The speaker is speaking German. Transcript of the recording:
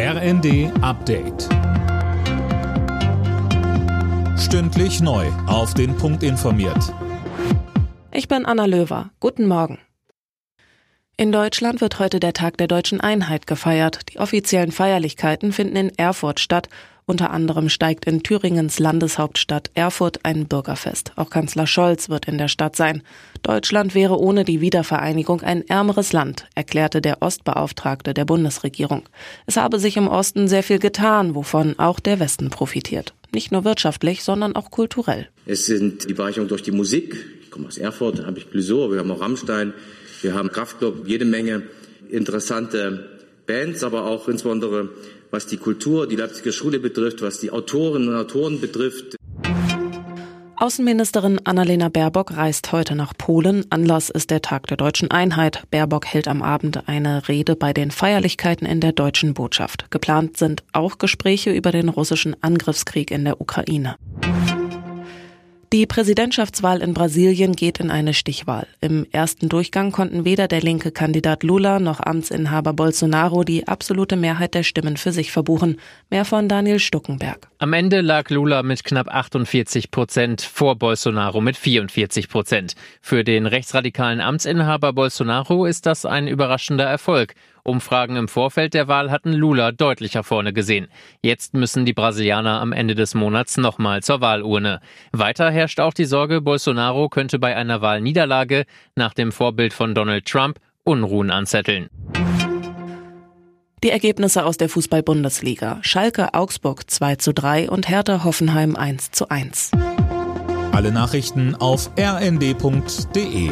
RND Update. Stündlich neu. Auf den Punkt informiert. Ich bin Anna Löwer. Guten Morgen. In Deutschland wird heute der Tag der deutschen Einheit gefeiert. Die offiziellen Feierlichkeiten finden in Erfurt statt. Unter anderem steigt in Thüringens Landeshauptstadt Erfurt ein Bürgerfest. Auch Kanzler Scholz wird in der Stadt sein. Deutschland wäre ohne die Wiedervereinigung ein ärmeres Land, erklärte der Ostbeauftragte der Bundesregierung. Es habe sich im Osten sehr viel getan, wovon auch der Westen profitiert. Nicht nur wirtschaftlich, sondern auch kulturell. Es sind die Bereicherung durch die Musik. Ich komme aus Erfurt, da habe ich Blessur, wir haben auch Rammstein. Wir haben Kraftclub, jede Menge interessante Bands, aber auch insbesondere was die Kultur, die Leipziger Schule betrifft, was die Autorinnen und Autoren betrifft. Außenministerin Annalena Baerbock reist heute nach Polen. Anlass ist der Tag der deutschen Einheit. Baerbock hält am Abend eine Rede bei den Feierlichkeiten in der deutschen Botschaft. Geplant sind auch Gespräche über den russischen Angriffskrieg in der Ukraine. Die Präsidentschaftswahl in Brasilien geht in eine Stichwahl. Im ersten Durchgang konnten weder der linke Kandidat Lula noch Amtsinhaber Bolsonaro die absolute Mehrheit der Stimmen für sich verbuchen. Mehr von Daniel Stuckenberg. Am Ende lag Lula mit knapp 48 Prozent vor Bolsonaro mit 44 Prozent. Für den rechtsradikalen Amtsinhaber Bolsonaro ist das ein überraschender Erfolg. Umfragen im Vorfeld der Wahl hatten Lula deutlicher vorne gesehen. Jetzt müssen die Brasilianer am Ende des Monats nochmal zur Wahlurne. Weiter herrscht auch die Sorge, Bolsonaro könnte bei einer Wahlniederlage nach dem Vorbild von Donald Trump Unruhen anzetteln. Die Ergebnisse aus der Fußball-Bundesliga. Schalke Augsburg 2 zu 3 und Hertha Hoffenheim 1 zu 1. Alle Nachrichten auf rnd.de